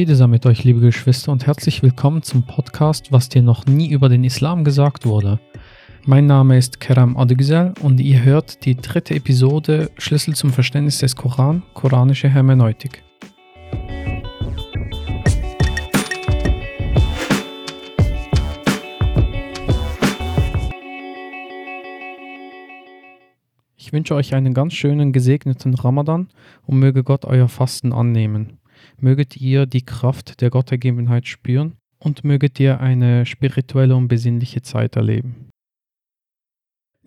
Friede sei mit euch, liebe Geschwister, und herzlich willkommen zum Podcast, was dir noch nie über den Islam gesagt wurde. Mein Name ist Keram Adegüzel und ihr hört die dritte Episode Schlüssel zum Verständnis des Koran, koranische Hermeneutik. Ich wünsche euch einen ganz schönen, gesegneten Ramadan und möge Gott euer Fasten annehmen. Möget ihr die Kraft der Gottergebenheit spüren und möget ihr eine spirituelle und besinnliche Zeit erleben.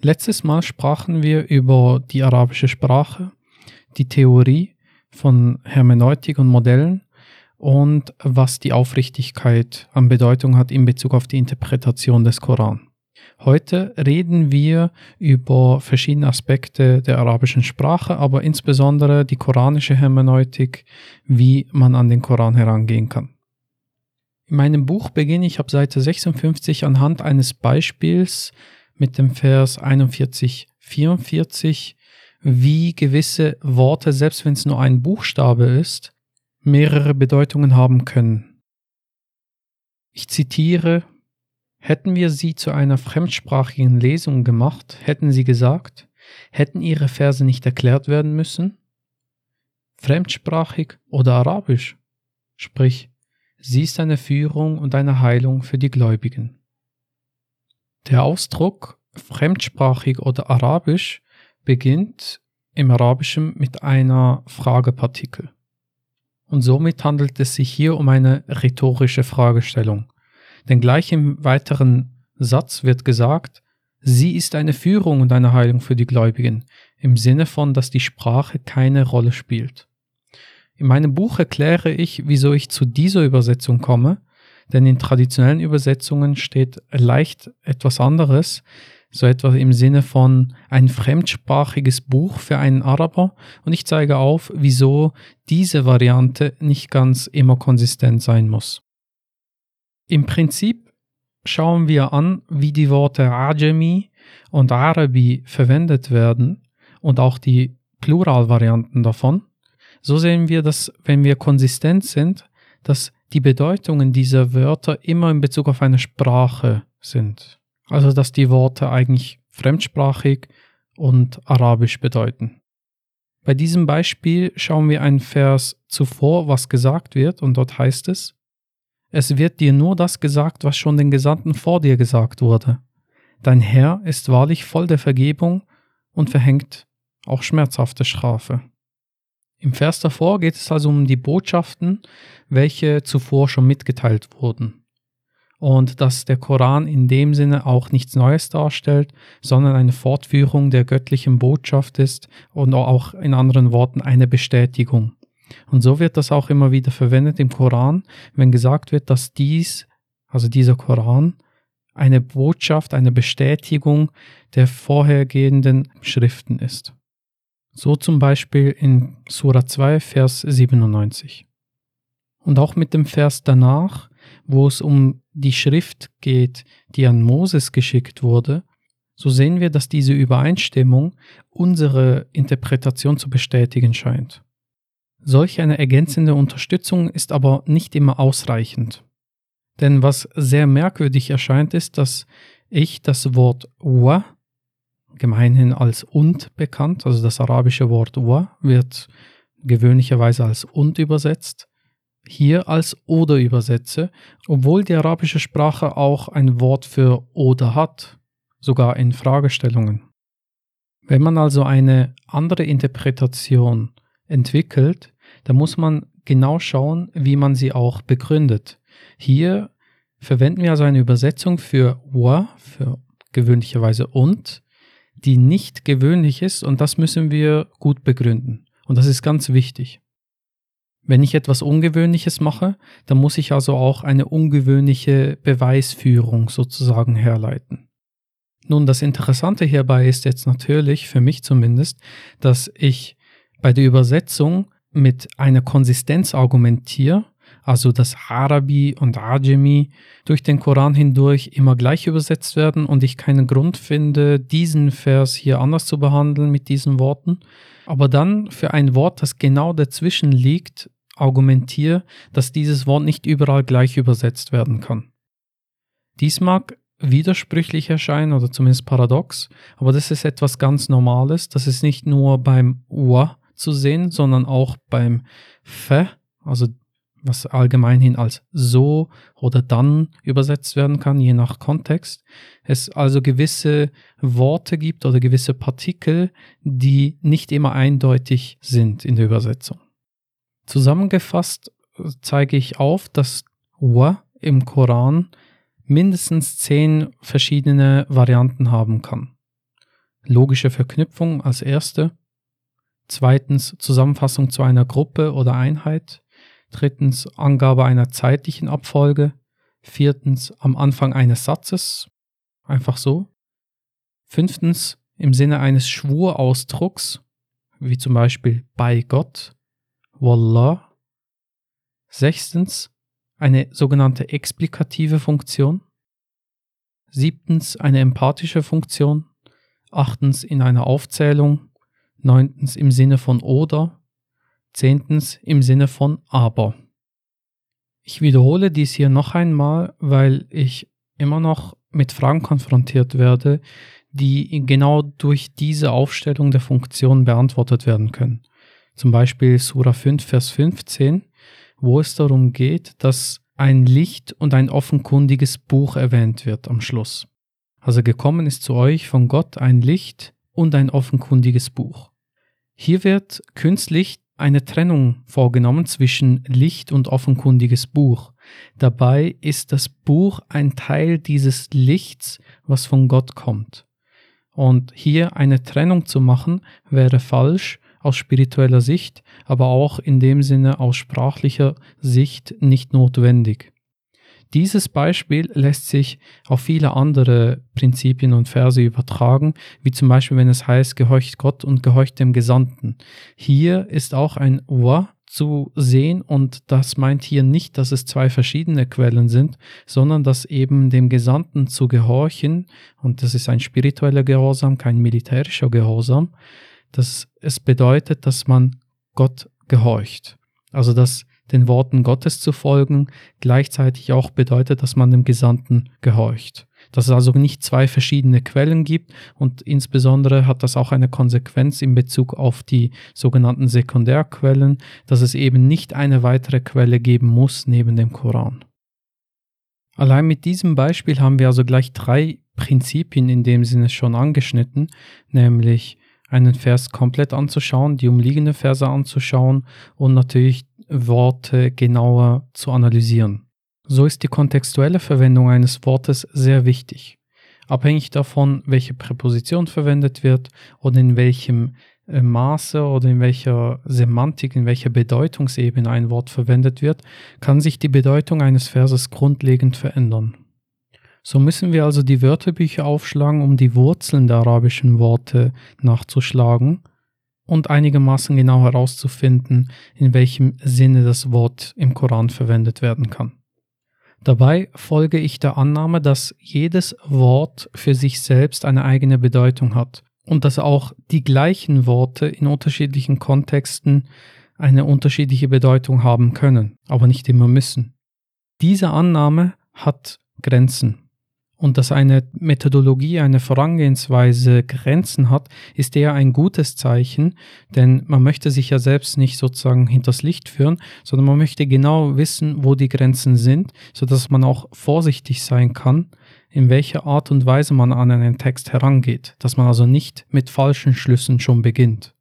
Letztes Mal sprachen wir über die arabische Sprache, die Theorie von Hermeneutik und Modellen und was die Aufrichtigkeit an Bedeutung hat in Bezug auf die Interpretation des Koran. Heute reden wir über verschiedene Aspekte der arabischen Sprache, aber insbesondere die koranische Hermeneutik, wie man an den Koran herangehen kann. In meinem Buch beginne ich ab Seite 56 anhand eines Beispiels mit dem Vers 41, 44, wie gewisse Worte, selbst wenn es nur ein Buchstabe ist, mehrere Bedeutungen haben können. Ich zitiere Hätten wir sie zu einer fremdsprachigen Lesung gemacht, hätten sie gesagt, hätten ihre Verse nicht erklärt werden müssen? Fremdsprachig oder arabisch? Sprich, sie ist eine Führung und eine Heilung für die Gläubigen. Der Ausdruck fremdsprachig oder arabisch beginnt im Arabischen mit einer Fragepartikel. Und somit handelt es sich hier um eine rhetorische Fragestellung. Denn gleich im weiteren Satz wird gesagt, sie ist eine Führung und eine Heilung für die Gläubigen, im Sinne von, dass die Sprache keine Rolle spielt. In meinem Buch erkläre ich, wieso ich zu dieser Übersetzung komme, denn in traditionellen Übersetzungen steht leicht etwas anderes, so etwa im Sinne von ein fremdsprachiges Buch für einen Araber und ich zeige auf, wieso diese Variante nicht ganz immer konsistent sein muss. Im Prinzip schauen wir an, wie die Worte Ajami und Arabi verwendet werden und auch die Pluralvarianten davon. So sehen wir, dass wenn wir konsistent sind, dass die Bedeutungen dieser Wörter immer in Bezug auf eine Sprache sind. Also dass die Worte eigentlich fremdsprachig und arabisch bedeuten. Bei diesem Beispiel schauen wir einen Vers zuvor, was gesagt wird, und dort heißt es, es wird dir nur das gesagt, was schon den Gesandten vor dir gesagt wurde. Dein Herr ist wahrlich voll der Vergebung und verhängt auch schmerzhafte Strafe. Im Vers davor geht es also um die Botschaften, welche zuvor schon mitgeteilt wurden. Und dass der Koran in dem Sinne auch nichts Neues darstellt, sondern eine Fortführung der göttlichen Botschaft ist und auch in anderen Worten eine Bestätigung. Und so wird das auch immer wieder verwendet im Koran, wenn gesagt wird, dass dies, also dieser Koran, eine Botschaft, eine Bestätigung der vorhergehenden Schriften ist. So zum Beispiel in Surah 2, Vers 97. Und auch mit dem Vers danach, wo es um die Schrift geht, die an Moses geschickt wurde, so sehen wir, dass diese Übereinstimmung unsere Interpretation zu bestätigen scheint. Solch eine ergänzende Unterstützung ist aber nicht immer ausreichend. Denn was sehr merkwürdig erscheint, ist, dass ich das Wort wa, gemeinhin als und bekannt, also das arabische Wort wa wird gewöhnlicherweise als und übersetzt, hier als oder übersetze, obwohl die arabische Sprache auch ein Wort für oder hat, sogar in Fragestellungen. Wenn man also eine andere Interpretation entwickelt, da muss man genau schauen, wie man sie auch begründet. Hier verwenden wir also eine Übersetzung für wa, für gewöhnlicherweise und, die nicht gewöhnlich ist und das müssen wir gut begründen. Und das ist ganz wichtig. Wenn ich etwas Ungewöhnliches mache, dann muss ich also auch eine ungewöhnliche Beweisführung sozusagen herleiten. Nun, das Interessante hierbei ist jetzt natürlich, für mich zumindest, dass ich bei der Übersetzung mit einer Konsistenz argumentiere, also dass Arabi und Ajami durch den Koran hindurch immer gleich übersetzt werden und ich keinen Grund finde, diesen Vers hier anders zu behandeln mit diesen Worten. Aber dann für ein Wort, das genau dazwischen liegt, argumentiere, dass dieses Wort nicht überall gleich übersetzt werden kann. Dies mag widersprüchlich erscheinen oder zumindest paradox, aber das ist etwas ganz Normales. Das ist nicht nur beim wa zu sehen, sondern auch beim fe, also was allgemeinhin als so oder dann übersetzt werden kann, je nach Kontext. Es also gewisse Worte gibt oder gewisse Partikel, die nicht immer eindeutig sind in der Übersetzung. Zusammengefasst zeige ich auf, dass wa im Koran mindestens zehn verschiedene Varianten haben kann. Logische Verknüpfung als erste. Zweitens Zusammenfassung zu einer Gruppe oder Einheit. Drittens Angabe einer zeitlichen Abfolge. Viertens am Anfang eines Satzes. Einfach so. Fünftens im Sinne eines Schwurausdrucks, wie zum Beispiel bei Gott. Wallah. Sechstens eine sogenannte explikative Funktion. Siebtens eine empathische Funktion. Achtens in einer Aufzählung. Neuntens im Sinne von oder. Zehntens im Sinne von aber. Ich wiederhole dies hier noch einmal, weil ich immer noch mit Fragen konfrontiert werde, die genau durch diese Aufstellung der Funktion beantwortet werden können. Zum Beispiel Sura 5, Vers 15 wo es darum geht, dass ein Licht und ein offenkundiges Buch erwähnt wird am Schluss. Also gekommen ist zu euch von Gott ein Licht und ein offenkundiges Buch. Hier wird künstlich eine Trennung vorgenommen zwischen Licht und offenkundiges Buch. Dabei ist das Buch ein Teil dieses Lichts, was von Gott kommt. Und hier eine Trennung zu machen, wäre falsch, aus spiritueller Sicht, aber auch in dem Sinne aus sprachlicher Sicht nicht notwendig. Dieses Beispiel lässt sich auf viele andere Prinzipien und Verse übertragen, wie zum Beispiel, wenn es heißt, gehorcht Gott und gehorcht dem Gesandten. Hier ist auch ein Wa zu sehen und das meint hier nicht, dass es zwei verschiedene Quellen sind, sondern dass eben dem Gesandten zu gehorchen, und das ist ein spiritueller Gehorsam, kein militärischer Gehorsam, dass es bedeutet, dass man Gott gehorcht. Also dass den Worten Gottes zu folgen gleichzeitig auch bedeutet, dass man dem Gesandten gehorcht. Dass es also nicht zwei verschiedene Quellen gibt und insbesondere hat das auch eine Konsequenz in Bezug auf die sogenannten Sekundärquellen, dass es eben nicht eine weitere Quelle geben muss neben dem Koran. Allein mit diesem Beispiel haben wir also gleich drei Prinzipien in dem Sinne schon angeschnitten, nämlich einen Vers komplett anzuschauen, die umliegende Verse anzuschauen und natürlich Worte genauer zu analysieren. So ist die kontextuelle Verwendung eines Wortes sehr wichtig. Abhängig davon, welche Präposition verwendet wird oder in welchem äh, Maße oder in welcher Semantik, in welcher Bedeutungsebene ein Wort verwendet wird, kann sich die Bedeutung eines Verses grundlegend verändern. So müssen wir also die Wörterbücher aufschlagen, um die Wurzeln der arabischen Worte nachzuschlagen und einigermaßen genau herauszufinden, in welchem Sinne das Wort im Koran verwendet werden kann. Dabei folge ich der Annahme, dass jedes Wort für sich selbst eine eigene Bedeutung hat und dass auch die gleichen Worte in unterschiedlichen Kontexten eine unterschiedliche Bedeutung haben können, aber nicht immer müssen. Diese Annahme hat Grenzen und dass eine Methodologie, eine Vorangehensweise Grenzen hat, ist eher ein gutes Zeichen, denn man möchte sich ja selbst nicht sozusagen hinters Licht führen, sondern man möchte genau wissen, wo die Grenzen sind, sodass man auch vorsichtig sein kann, in welcher Art und Weise man an einen Text herangeht, dass man also nicht mit falschen Schlüssen schon beginnt.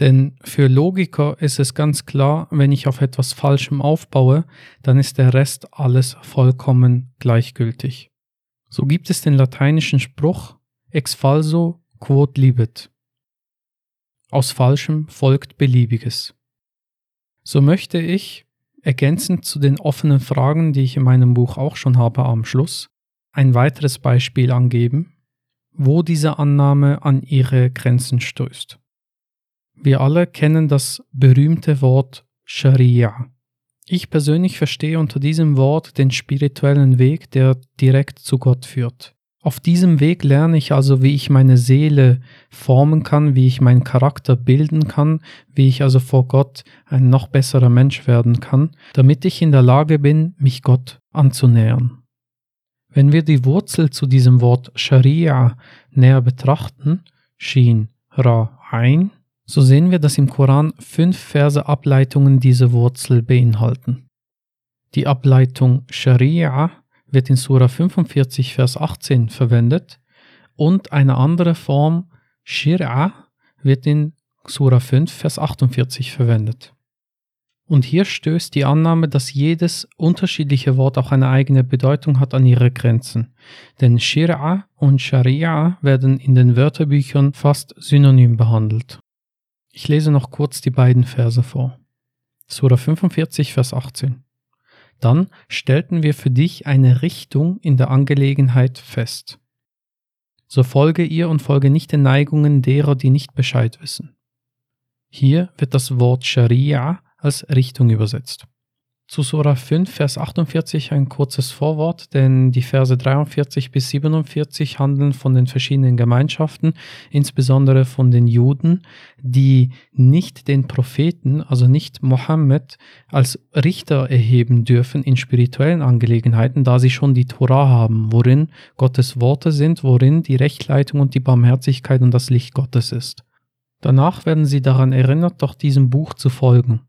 Denn für Logiker ist es ganz klar, wenn ich auf etwas Falschem aufbaue, dann ist der Rest alles vollkommen gleichgültig. So gibt es den lateinischen Spruch ex falso quod libet. Aus Falschem folgt Beliebiges. So möchte ich, ergänzend zu den offenen Fragen, die ich in meinem Buch auch schon habe am Schluss, ein weiteres Beispiel angeben, wo diese Annahme an ihre Grenzen stößt. Wir alle kennen das berühmte Wort Sharia. Ich persönlich verstehe unter diesem Wort den spirituellen Weg, der direkt zu Gott führt. Auf diesem Weg lerne ich also, wie ich meine Seele formen kann, wie ich meinen Charakter bilden kann, wie ich also vor Gott ein noch besserer Mensch werden kann, damit ich in der Lage bin, mich Gott anzunähern. Wenn wir die Wurzel zu diesem Wort Sharia näher betrachten, Shin, Ra, Ein, so sehen wir, dass im Koran fünf Verse Ableitungen diese Wurzel beinhalten. Die Ableitung Sharia wird in Surah 45, Vers 18 verwendet und eine andere Form Shir'a wird in Surah 5, Vers 48 verwendet. Und hier stößt die Annahme, dass jedes unterschiedliche Wort auch eine eigene Bedeutung hat, an ihre Grenzen. Denn Shir'a und Sharia werden in den Wörterbüchern fast synonym behandelt. Ich lese noch kurz die beiden Verse vor. Surah 45, Vers 18. Dann stellten wir für dich eine Richtung in der Angelegenheit fest. So folge ihr und folge nicht den Neigungen derer, die nicht Bescheid wissen. Hier wird das Wort Sharia als Richtung übersetzt. Zu Surah 5, Vers 48 ein kurzes Vorwort, denn die Verse 43 bis 47 handeln von den verschiedenen Gemeinschaften, insbesondere von den Juden, die nicht den Propheten, also nicht Mohammed, als Richter erheben dürfen in spirituellen Angelegenheiten, da sie schon die Torah haben, worin Gottes Worte sind, worin die Rechtleitung und die Barmherzigkeit und das Licht Gottes ist. Danach werden sie daran erinnert, doch diesem Buch zu folgen.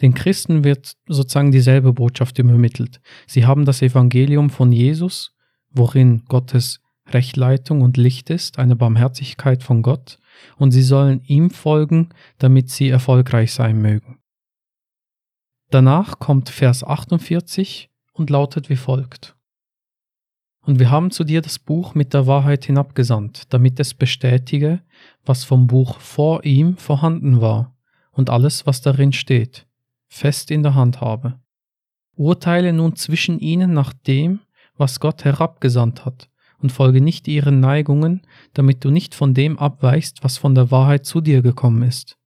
Den Christen wird sozusagen dieselbe Botschaft übermittelt. Sie haben das Evangelium von Jesus, worin Gottes Rechtleitung und Licht ist, eine Barmherzigkeit von Gott, und sie sollen ihm folgen, damit sie erfolgreich sein mögen. Danach kommt Vers 48 und lautet wie folgt. Und wir haben zu dir das Buch mit der Wahrheit hinabgesandt, damit es bestätige, was vom Buch vor ihm vorhanden war, und alles, was darin steht, fest in der Hand habe. Urteile nun zwischen ihnen nach dem, was Gott herabgesandt hat, und folge nicht ihren Neigungen, damit du nicht von dem abweichst, was von der Wahrheit zu dir gekommen ist.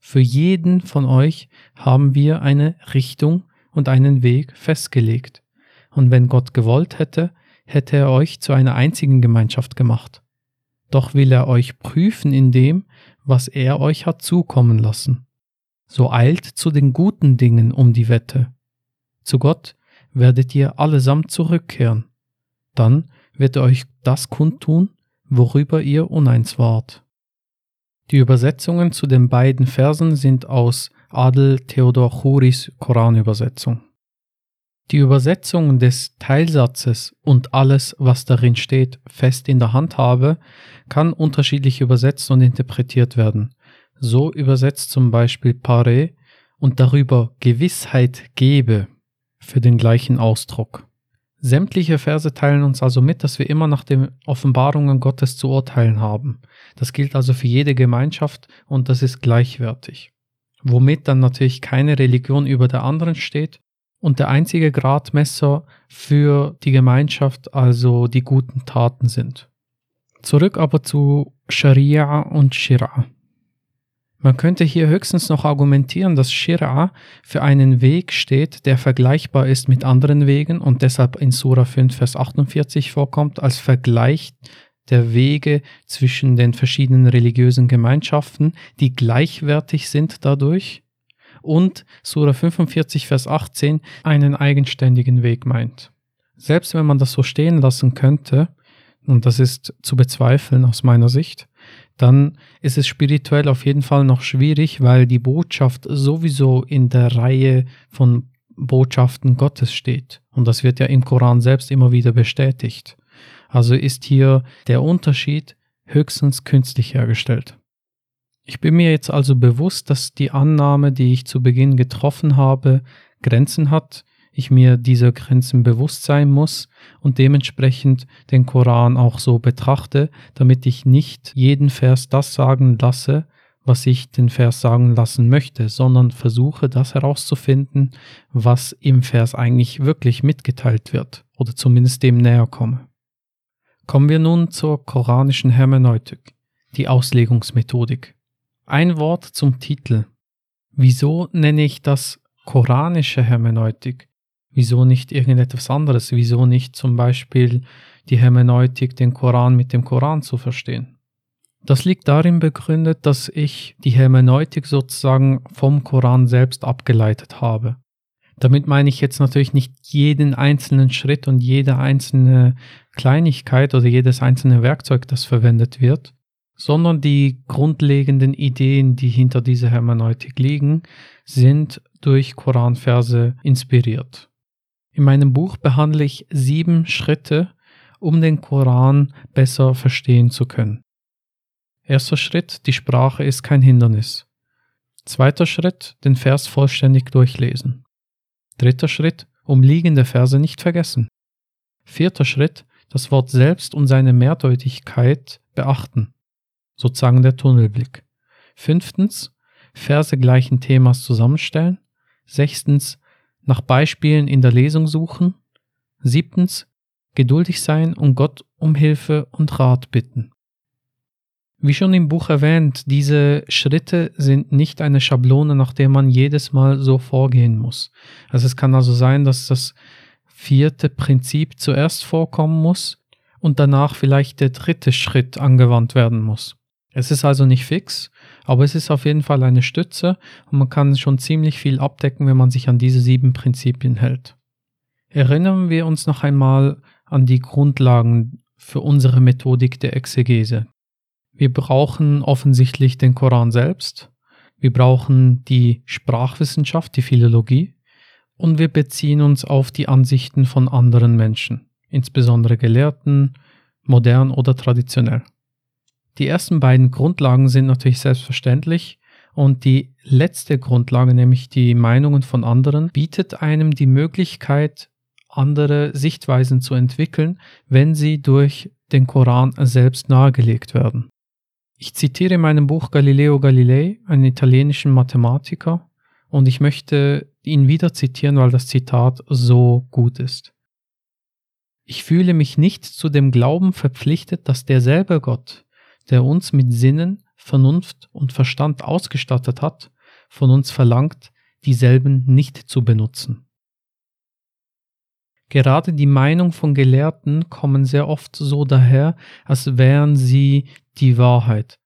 Für jeden von euch haben wir eine Richtung und einen Weg festgelegt, und wenn Gott gewollt hätte, hätte er euch zu einer einzigen Gemeinschaft gemacht. Doch will er euch prüfen in dem, was er euch hat zukommen lassen so eilt zu den guten Dingen um die Wette. Zu Gott werdet ihr allesamt zurückkehren. Dann wird er euch das kundtun, worüber ihr uneins wart. Die Übersetzungen zu den beiden Versen sind aus Adel Theodor Churis Koranübersetzung. Die Übersetzung des Teilsatzes und alles, was darin steht, fest in der Hand habe, kann unterschiedlich übersetzt und interpretiert werden. So übersetzt zum Beispiel pare und darüber Gewissheit gebe für den gleichen Ausdruck. Sämtliche Verse teilen uns also mit, dass wir immer nach den Offenbarungen Gottes zu urteilen haben. Das gilt also für jede Gemeinschaft und das ist gleichwertig. Womit dann natürlich keine Religion über der anderen steht und der einzige Gradmesser für die Gemeinschaft also die guten Taten sind. Zurück aber zu Sharia und Shira. Man könnte hier höchstens noch argumentieren, dass Shira für einen Weg steht, der vergleichbar ist mit anderen Wegen und deshalb in Surah 5, Vers 48 vorkommt, als Vergleich der Wege zwischen den verschiedenen religiösen Gemeinschaften, die gleichwertig sind dadurch, und Surah 45, Vers 18 einen eigenständigen Weg meint. Selbst wenn man das so stehen lassen könnte, und das ist zu bezweifeln aus meiner Sicht, dann ist es spirituell auf jeden Fall noch schwierig, weil die Botschaft sowieso in der Reihe von Botschaften Gottes steht. Und das wird ja im Koran selbst immer wieder bestätigt. Also ist hier der Unterschied höchstens künstlich hergestellt. Ich bin mir jetzt also bewusst, dass die Annahme, die ich zu Beginn getroffen habe, Grenzen hat, ich mir dieser Grenzen bewusst sein muss und dementsprechend den Koran auch so betrachte, damit ich nicht jeden Vers das sagen lasse, was ich den Vers sagen lassen möchte, sondern versuche das herauszufinden, was im Vers eigentlich wirklich mitgeteilt wird oder zumindest dem näher komme. Kommen wir nun zur koranischen Hermeneutik, die Auslegungsmethodik. Ein Wort zum Titel. Wieso nenne ich das koranische Hermeneutik? Wieso nicht irgendetwas anderes? Wieso nicht zum Beispiel die Hermeneutik, den Koran mit dem Koran zu verstehen. Das liegt darin begründet, dass ich die Hermeneutik sozusagen vom Koran selbst abgeleitet habe. Damit meine ich jetzt natürlich nicht jeden einzelnen Schritt und jede einzelne Kleinigkeit oder jedes einzelne Werkzeug, das verwendet wird, sondern die grundlegenden Ideen, die hinter dieser Hermeneutik liegen, sind durch Koranverse inspiriert. In meinem Buch behandle ich sieben Schritte, um den Koran besser verstehen zu können. Erster Schritt, die Sprache ist kein Hindernis. Zweiter Schritt, den Vers vollständig durchlesen. Dritter Schritt, umliegende Verse nicht vergessen. Vierter Schritt, das Wort selbst und seine Mehrdeutigkeit beachten. Sozusagen der Tunnelblick. Fünftens, Verse gleichen Themas zusammenstellen. Sechstens, nach Beispielen in der Lesung suchen. Siebtens, geduldig sein und Gott um Hilfe und Rat bitten. Wie schon im Buch erwähnt, diese Schritte sind nicht eine Schablone, nach der man jedes Mal so vorgehen muss. Also es kann also sein, dass das vierte Prinzip zuerst vorkommen muss und danach vielleicht der dritte Schritt angewandt werden muss. Es ist also nicht fix, aber es ist auf jeden Fall eine Stütze und man kann schon ziemlich viel abdecken, wenn man sich an diese sieben Prinzipien hält. Erinnern wir uns noch einmal an die Grundlagen für unsere Methodik der Exegese. Wir brauchen offensichtlich den Koran selbst, wir brauchen die Sprachwissenschaft, die Philologie und wir beziehen uns auf die Ansichten von anderen Menschen, insbesondere Gelehrten, modern oder traditionell. Die ersten beiden Grundlagen sind natürlich selbstverständlich und die letzte Grundlage, nämlich die Meinungen von anderen, bietet einem die Möglichkeit, andere Sichtweisen zu entwickeln, wenn sie durch den Koran selbst nahegelegt werden. Ich zitiere in meinem Buch Galileo Galilei, einen italienischen Mathematiker, und ich möchte ihn wieder zitieren, weil das Zitat so gut ist. Ich fühle mich nicht zu dem Glauben verpflichtet, dass derselbe Gott, der uns mit Sinnen, Vernunft und Verstand ausgestattet hat, von uns verlangt, dieselben nicht zu benutzen. Gerade die Meinung von Gelehrten kommen sehr oft so daher, als wären sie die Wahrheit.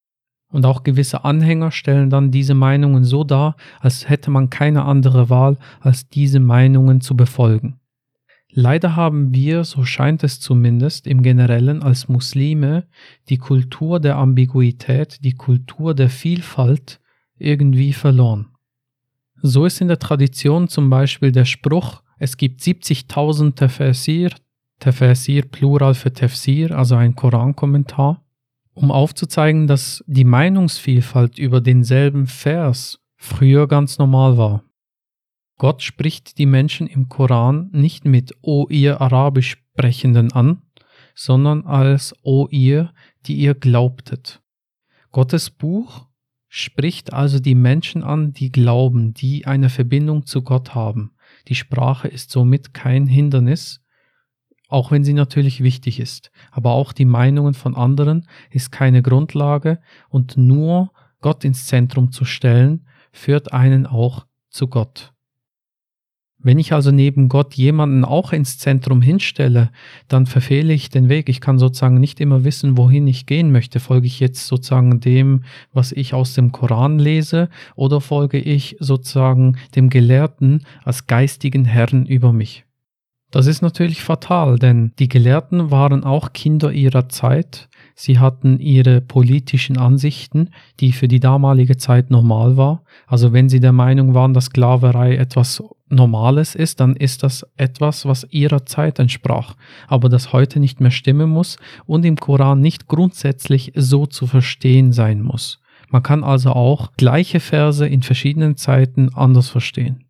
Und auch gewisse Anhänger stellen dann diese Meinungen so dar, als hätte man keine andere Wahl, als diese Meinungen zu befolgen. Leider haben wir, so scheint es zumindest im generellen als Muslime, die Kultur der Ambiguität, die Kultur der Vielfalt irgendwie verloren. So ist in der Tradition zum Beispiel der Spruch, es gibt 70.000 Tafsir, Tafsir Plural für Tafsir, also ein Korankommentar, um aufzuzeigen, dass die Meinungsvielfalt über denselben Vers früher ganz normal war. Gott spricht die Menschen im Koran nicht mit O ihr Arabisch Sprechenden an, sondern als O ihr, die ihr glaubtet. Gottes Buch spricht also die Menschen an, die glauben, die eine Verbindung zu Gott haben. Die Sprache ist somit kein Hindernis, auch wenn sie natürlich wichtig ist. Aber auch die Meinungen von anderen ist keine Grundlage und nur Gott ins Zentrum zu stellen, führt einen auch zu Gott. Wenn ich also neben Gott jemanden auch ins Zentrum hinstelle, dann verfehle ich den Weg. Ich kann sozusagen nicht immer wissen, wohin ich gehen möchte. Folge ich jetzt sozusagen dem, was ich aus dem Koran lese, oder folge ich sozusagen dem Gelehrten als geistigen Herrn über mich? Das ist natürlich fatal, denn die Gelehrten waren auch Kinder ihrer Zeit. Sie hatten ihre politischen Ansichten, die für die damalige Zeit normal war. Also wenn sie der Meinung waren, dass Sklaverei etwas Normales ist, dann ist das etwas, was ihrer Zeit entsprach, aber das heute nicht mehr stimmen muss und im Koran nicht grundsätzlich so zu verstehen sein muss. Man kann also auch gleiche Verse in verschiedenen Zeiten anders verstehen.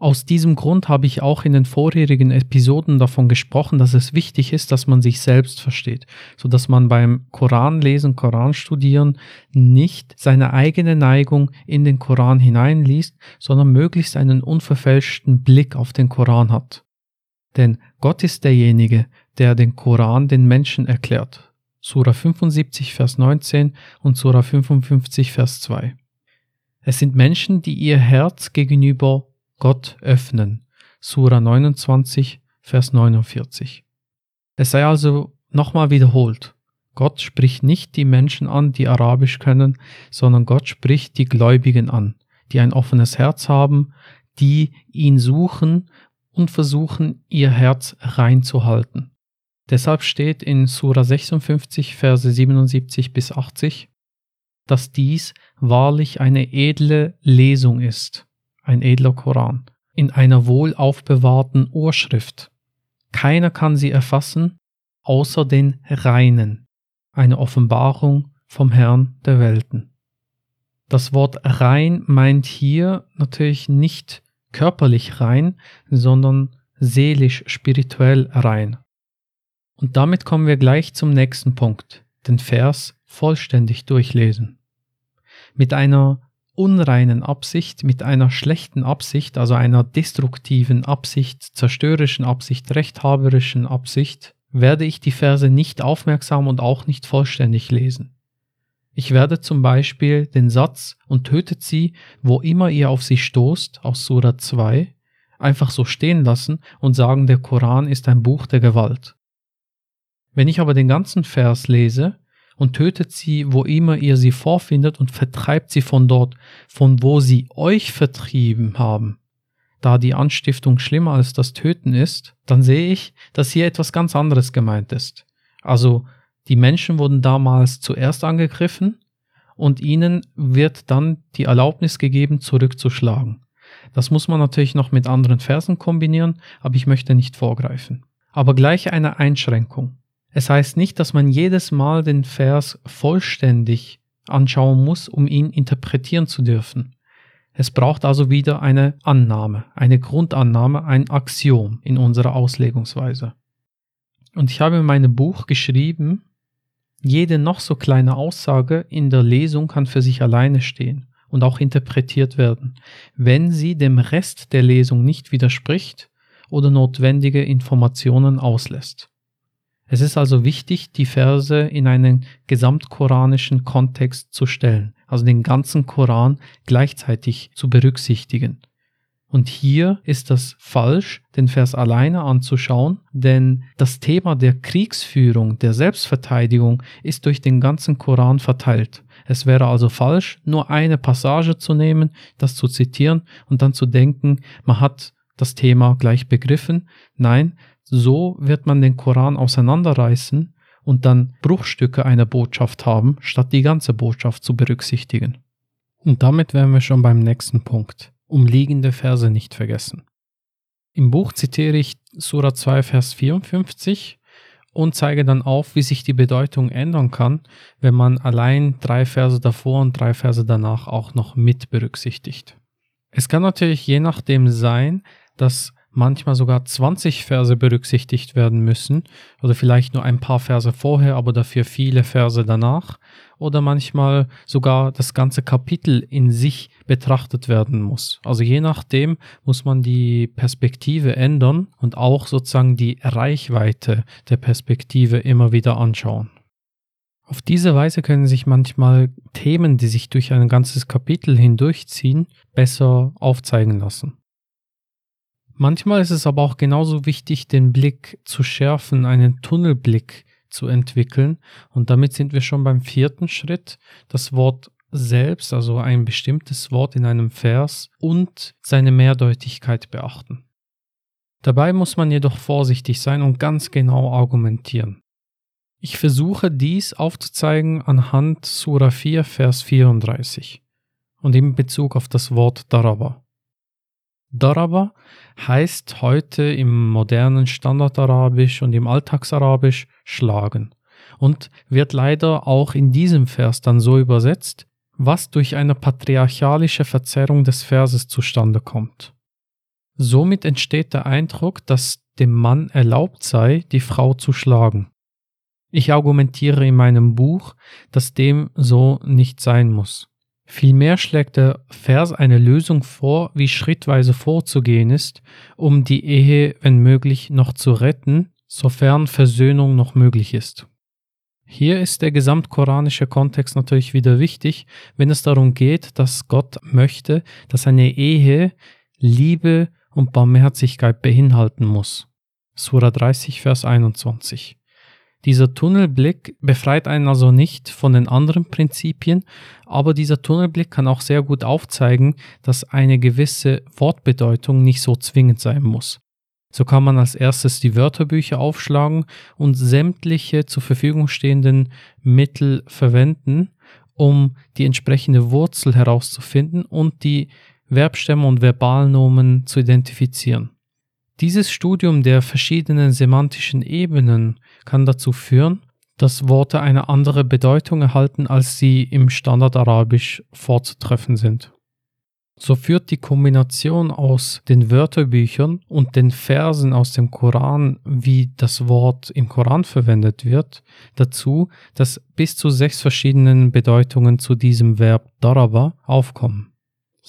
Aus diesem Grund habe ich auch in den vorherigen Episoden davon gesprochen, dass es wichtig ist, dass man sich selbst versteht, so dass man beim Koranlesen, Koranstudieren nicht seine eigene Neigung in den Koran hineinliest, sondern möglichst einen unverfälschten Blick auf den Koran hat. Denn Gott ist derjenige, der den Koran den Menschen erklärt. Surah 75, Vers 19 und Surah 55, Vers 2. Es sind Menschen, die ihr Herz gegenüber Gott öffnen. Sura 29, Vers 49. Es sei also nochmal wiederholt. Gott spricht nicht die Menschen an, die Arabisch können, sondern Gott spricht die Gläubigen an, die ein offenes Herz haben, die ihn suchen und versuchen, ihr Herz reinzuhalten. Deshalb steht in Sura 56, Verse 77 bis 80, dass dies wahrlich eine edle Lesung ist, ein edler Koran, in einer wohl aufbewahrten Urschrift. Keiner kann sie erfassen, außer den Reinen, eine Offenbarung vom Herrn der Welten. Das Wort rein meint hier natürlich nicht körperlich rein, sondern seelisch, spirituell rein. Und damit kommen wir gleich zum nächsten Punkt, den Vers vollständig durchlesen. Mit einer unreinen Absicht, mit einer schlechten Absicht, also einer destruktiven Absicht, zerstörerischen Absicht, rechthaberischen Absicht, werde ich die Verse nicht aufmerksam und auch nicht vollständig lesen. Ich werde zum Beispiel den Satz und tötet sie, wo immer ihr auf sie stoßt, aus Surah 2, einfach so stehen lassen und sagen, der Koran ist ein Buch der Gewalt. Wenn ich aber den ganzen Vers lese und tötet sie, wo immer ihr sie vorfindet und vertreibt sie von dort, von wo sie euch vertrieben haben, da die Anstiftung schlimmer als das Töten ist, dann sehe ich, dass hier etwas ganz anderes gemeint ist. Also die Menschen wurden damals zuerst angegriffen und ihnen wird dann die Erlaubnis gegeben, zurückzuschlagen. Das muss man natürlich noch mit anderen Versen kombinieren, aber ich möchte nicht vorgreifen. Aber gleich eine Einschränkung. Es heißt nicht, dass man jedes Mal den Vers vollständig anschauen muss, um ihn interpretieren zu dürfen. Es braucht also wieder eine Annahme, eine Grundannahme, ein Axiom in unserer Auslegungsweise. Und ich habe in meinem Buch geschrieben, jede noch so kleine Aussage in der Lesung kann für sich alleine stehen und auch interpretiert werden, wenn sie dem Rest der Lesung nicht widerspricht oder notwendige Informationen auslässt. Es ist also wichtig, die Verse in einen gesamtkoranischen Kontext zu stellen, also den ganzen Koran gleichzeitig zu berücksichtigen. Und hier ist das falsch, den Vers alleine anzuschauen, denn das Thema der Kriegsführung, der Selbstverteidigung ist durch den ganzen Koran verteilt. Es wäre also falsch, nur eine Passage zu nehmen, das zu zitieren und dann zu denken, man hat das Thema gleich begriffen. Nein, so wird man den Koran auseinanderreißen und dann Bruchstücke einer Botschaft haben, statt die ganze Botschaft zu berücksichtigen. Und damit wären wir schon beim nächsten Punkt. Umliegende Verse nicht vergessen. Im Buch zitiere ich Surah 2, Vers 54 und zeige dann auf, wie sich die Bedeutung ändern kann, wenn man allein drei Verse davor und drei Verse danach auch noch mit berücksichtigt. Es kann natürlich je nachdem sein, dass manchmal sogar 20 Verse berücksichtigt werden müssen oder vielleicht nur ein paar Verse vorher, aber dafür viele Verse danach oder manchmal sogar das ganze Kapitel in sich betrachtet werden muss. Also je nachdem muss man die Perspektive ändern und auch sozusagen die Reichweite der Perspektive immer wieder anschauen. Auf diese Weise können sich manchmal Themen, die sich durch ein ganzes Kapitel hindurchziehen, besser aufzeigen lassen. Manchmal ist es aber auch genauso wichtig, den Blick zu schärfen, einen Tunnelblick zu entwickeln. Und damit sind wir schon beim vierten Schritt. Das Wort selbst, also ein bestimmtes Wort in einem Vers und seine Mehrdeutigkeit beachten. Dabei muss man jedoch vorsichtig sein und ganz genau argumentieren. Ich versuche dies aufzuzeigen anhand Surah 4, Vers 34 und in Bezug auf das Wort Daraba. Daraba heißt heute im modernen Standardarabisch und im Alltagsarabisch schlagen und wird leider auch in diesem Vers dann so übersetzt, was durch eine patriarchalische Verzerrung des Verses zustande kommt. Somit entsteht der Eindruck, dass dem Mann erlaubt sei, die Frau zu schlagen. Ich argumentiere in meinem Buch, dass dem so nicht sein muss. Vielmehr schlägt der Vers eine Lösung vor, wie schrittweise vorzugehen ist, um die Ehe, wenn möglich, noch zu retten, sofern Versöhnung noch möglich ist. Hier ist der gesamtkoranische Kontext natürlich wieder wichtig, wenn es darum geht, dass Gott möchte, dass eine Ehe Liebe und Barmherzigkeit beinhalten muss. Sura 30, Vers 21. Dieser Tunnelblick befreit einen also nicht von den anderen Prinzipien, aber dieser Tunnelblick kann auch sehr gut aufzeigen, dass eine gewisse Wortbedeutung nicht so zwingend sein muss. So kann man als erstes die Wörterbücher aufschlagen und sämtliche zur Verfügung stehenden Mittel verwenden, um die entsprechende Wurzel herauszufinden und die Verbstämme und Verbalnomen zu identifizieren. Dieses Studium der verschiedenen semantischen Ebenen kann dazu führen, dass Worte eine andere Bedeutung erhalten, als sie im Standardarabisch vorzutreffen sind. So führt die Kombination aus den Wörterbüchern und den Versen aus dem Koran, wie das Wort im Koran verwendet wird, dazu, dass bis zu sechs verschiedenen Bedeutungen zu diesem Verb daraba aufkommen.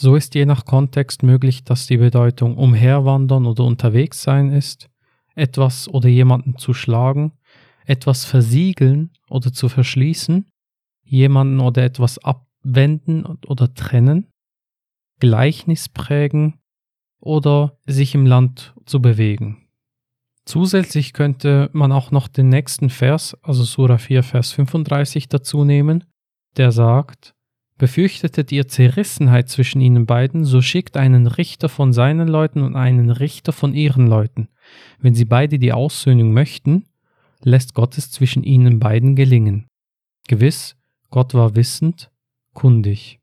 So ist je nach Kontext möglich, dass die Bedeutung umherwandern oder unterwegs sein ist, etwas oder jemanden zu schlagen, etwas versiegeln oder zu verschließen, jemanden oder etwas abwenden oder trennen, Gleichnis prägen oder sich im Land zu bewegen. Zusätzlich könnte man auch noch den nächsten Vers, also Sura 4, Vers 35 dazu nehmen, der sagt, Befürchtetet ihr Zerrissenheit zwischen ihnen beiden, so schickt einen Richter von seinen Leuten und einen Richter von ihren Leuten. Wenn sie beide die Aussöhnung möchten, lässt Gott es zwischen ihnen beiden gelingen. Gewiss, Gott war wissend, kundig.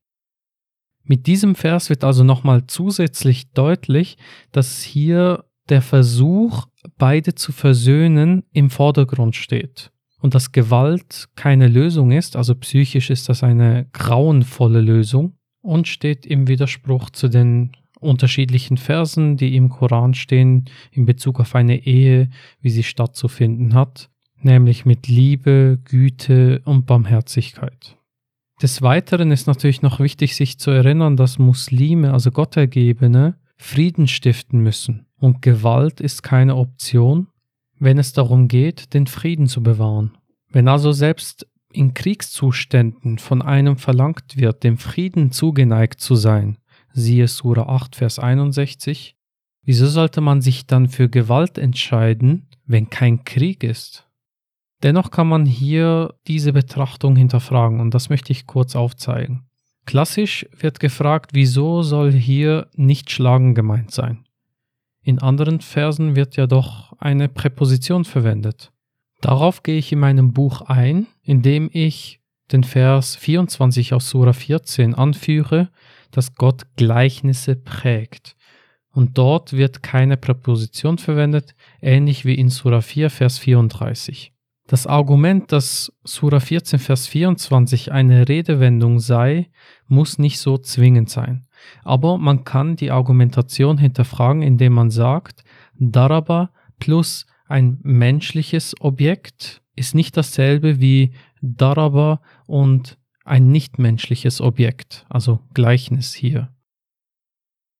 Mit diesem Vers wird also nochmal zusätzlich deutlich, dass hier der Versuch, beide zu versöhnen, im Vordergrund steht und dass Gewalt keine Lösung ist, also psychisch ist das eine grauenvolle Lösung und steht im Widerspruch zu den unterschiedlichen Versen, die im Koran stehen in Bezug auf eine Ehe, wie sie stattzufinden hat, nämlich mit Liebe, Güte und Barmherzigkeit. Des Weiteren ist natürlich noch wichtig, sich zu erinnern, dass Muslime, also Gottergebene, Frieden stiften müssen. Und Gewalt ist keine Option, wenn es darum geht, den Frieden zu bewahren. Wenn also selbst in Kriegszuständen von einem verlangt wird, dem Frieden zugeneigt zu sein, siehe Sura 8, Vers 61, wieso sollte man sich dann für Gewalt entscheiden, wenn kein Krieg ist? Dennoch kann man hier diese Betrachtung hinterfragen und das möchte ich kurz aufzeigen. Klassisch wird gefragt, wieso soll hier nicht schlagen gemeint sein? In anderen Versen wird ja doch eine Präposition verwendet. Darauf gehe ich in meinem Buch ein, indem ich den Vers 24 aus Sura 14 anführe, dass Gott Gleichnisse prägt. Und dort wird keine Präposition verwendet, ähnlich wie in Sura 4, Vers 34. Das Argument, dass Sura 14, Vers 24 eine Redewendung sei, muss nicht so zwingend sein. Aber man kann die Argumentation hinterfragen, indem man sagt, Daraba plus ein menschliches Objekt ist nicht dasselbe wie Daraba und ein nichtmenschliches Objekt, also Gleichnis hier.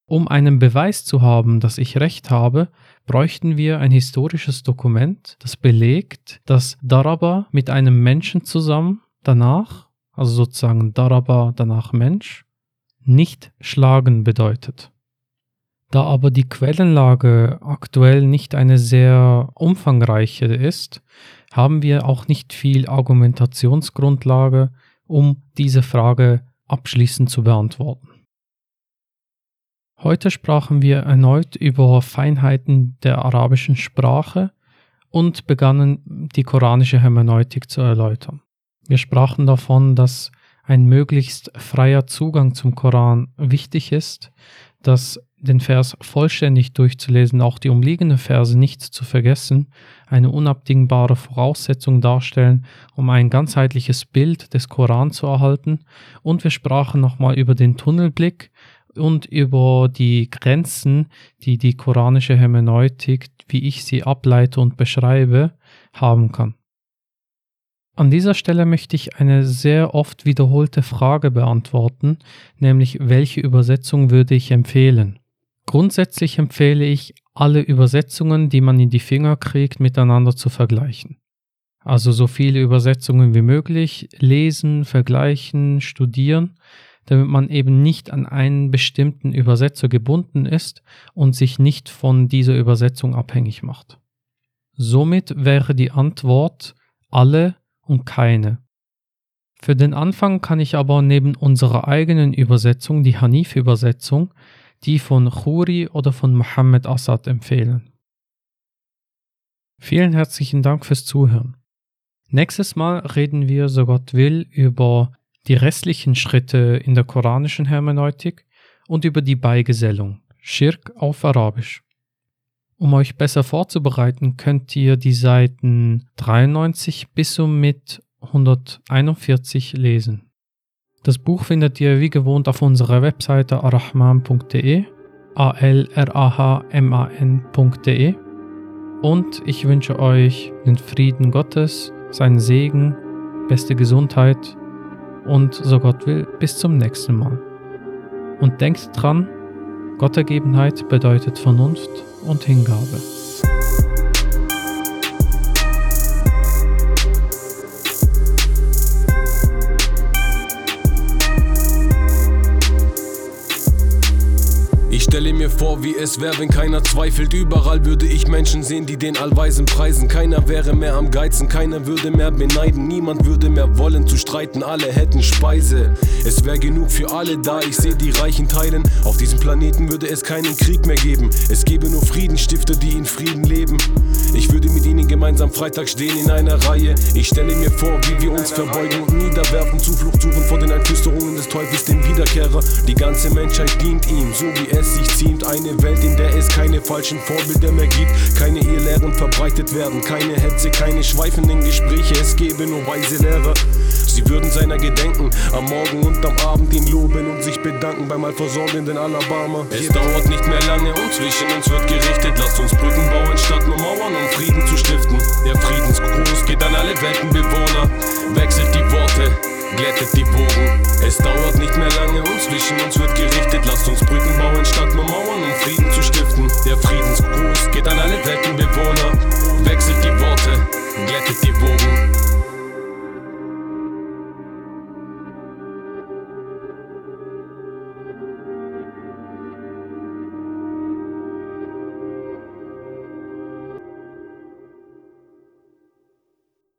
Um einen Beweis zu haben, dass ich recht habe, bräuchten wir ein historisches Dokument, das belegt, dass Daraba mit einem Menschen zusammen danach, also sozusagen Daraba danach Mensch, nicht schlagen bedeutet. Da aber die Quellenlage aktuell nicht eine sehr umfangreiche ist, haben wir auch nicht viel Argumentationsgrundlage, um diese Frage abschließend zu beantworten. Heute sprachen wir erneut über Feinheiten der arabischen Sprache und begannen die koranische Hermeneutik zu erläutern. Wir sprachen davon, dass ein möglichst freier Zugang zum Koran wichtig ist, dass den Vers vollständig durchzulesen, auch die umliegenden Verse nicht zu vergessen, eine unabdingbare Voraussetzung darstellen, um ein ganzheitliches Bild des Koran zu erhalten. Und wir sprachen nochmal über den Tunnelblick, und über die Grenzen, die die koranische Hermeneutik, wie ich sie ableite und beschreibe, haben kann. An dieser Stelle möchte ich eine sehr oft wiederholte Frage beantworten, nämlich welche Übersetzung würde ich empfehlen? Grundsätzlich empfehle ich, alle Übersetzungen, die man in die Finger kriegt, miteinander zu vergleichen. Also so viele Übersetzungen wie möglich lesen, vergleichen, studieren, damit man eben nicht an einen bestimmten Übersetzer gebunden ist und sich nicht von dieser Übersetzung abhängig macht. Somit wäre die Antwort alle und keine. Für den Anfang kann ich aber neben unserer eigenen Übersetzung, die Hanif-Übersetzung, die von Khuri oder von Mohammed Assad empfehlen. Vielen herzlichen Dank fürs Zuhören. Nächstes Mal reden wir, so Gott will, über die restlichen Schritte in der koranischen Hermeneutik und über die Beigesellung, Schirk auf Arabisch. Um euch besser vorzubereiten, könnt ihr die Seiten 93 bis und mit 141 lesen. Das Buch findet ihr wie gewohnt auf unserer Webseite arahman.de, a l r a h m a n.de und ich wünsche euch den Frieden Gottes, seinen Segen, beste Gesundheit und so Gott will bis zum nächsten Mal. Und denkt dran, Gottergebenheit bedeutet Vernunft und Hingabe. Stelle mir vor, wie es wäre, wenn keiner zweifelt. Überall würde ich Menschen sehen, die den Allweisen preisen. Keiner wäre mehr am Geizen, keiner würde mehr beneiden. Niemand würde mehr wollen zu streiten, alle hätten Speise. Es wäre genug für alle da, ich sehe die Reichen teilen. Auf diesem Planeten würde es keinen Krieg mehr geben. Es gäbe nur Friedensstifter, die in Frieden leben. Ich würde mit ihnen gemeinsam Freitag stehen in einer Reihe. Ich stelle mir vor, wie wir uns verbeugen und niederwerfen. Zuflucht suchen vor den Einflüsterungen des Teufels, dem Wiederkehrer. Die ganze Menschheit dient ihm, so wie es sich ziemt. Eine Welt, in der es keine falschen Vorbilder mehr gibt. Keine Irrlehren verbreitet werden. Keine Hetze, keine schweifenden Gespräche. Es gäbe nur weise Lehrer. Sie würden seiner gedenken, am Morgen und am Abend ihn loben und sich bedanken beim allversorgenden Alabama. Es dauert nicht mehr lange und zwischen uns wird gerichtet. Lasst uns Brücken bauen statt nur Mauern, um Frieden zu stiften. Der Friedensgruß geht an alle Weltenbewohner. Wechselt die Worte, glättet die Bogen. Es dauert nicht mehr lange und zwischen uns wird gerichtet. Lasst uns Brücken bauen statt nur Mauern, um Frieden zu stiften. Der Friedensgruß geht an alle Weltenbewohner. Wechselt die Worte, glättet die Bogen.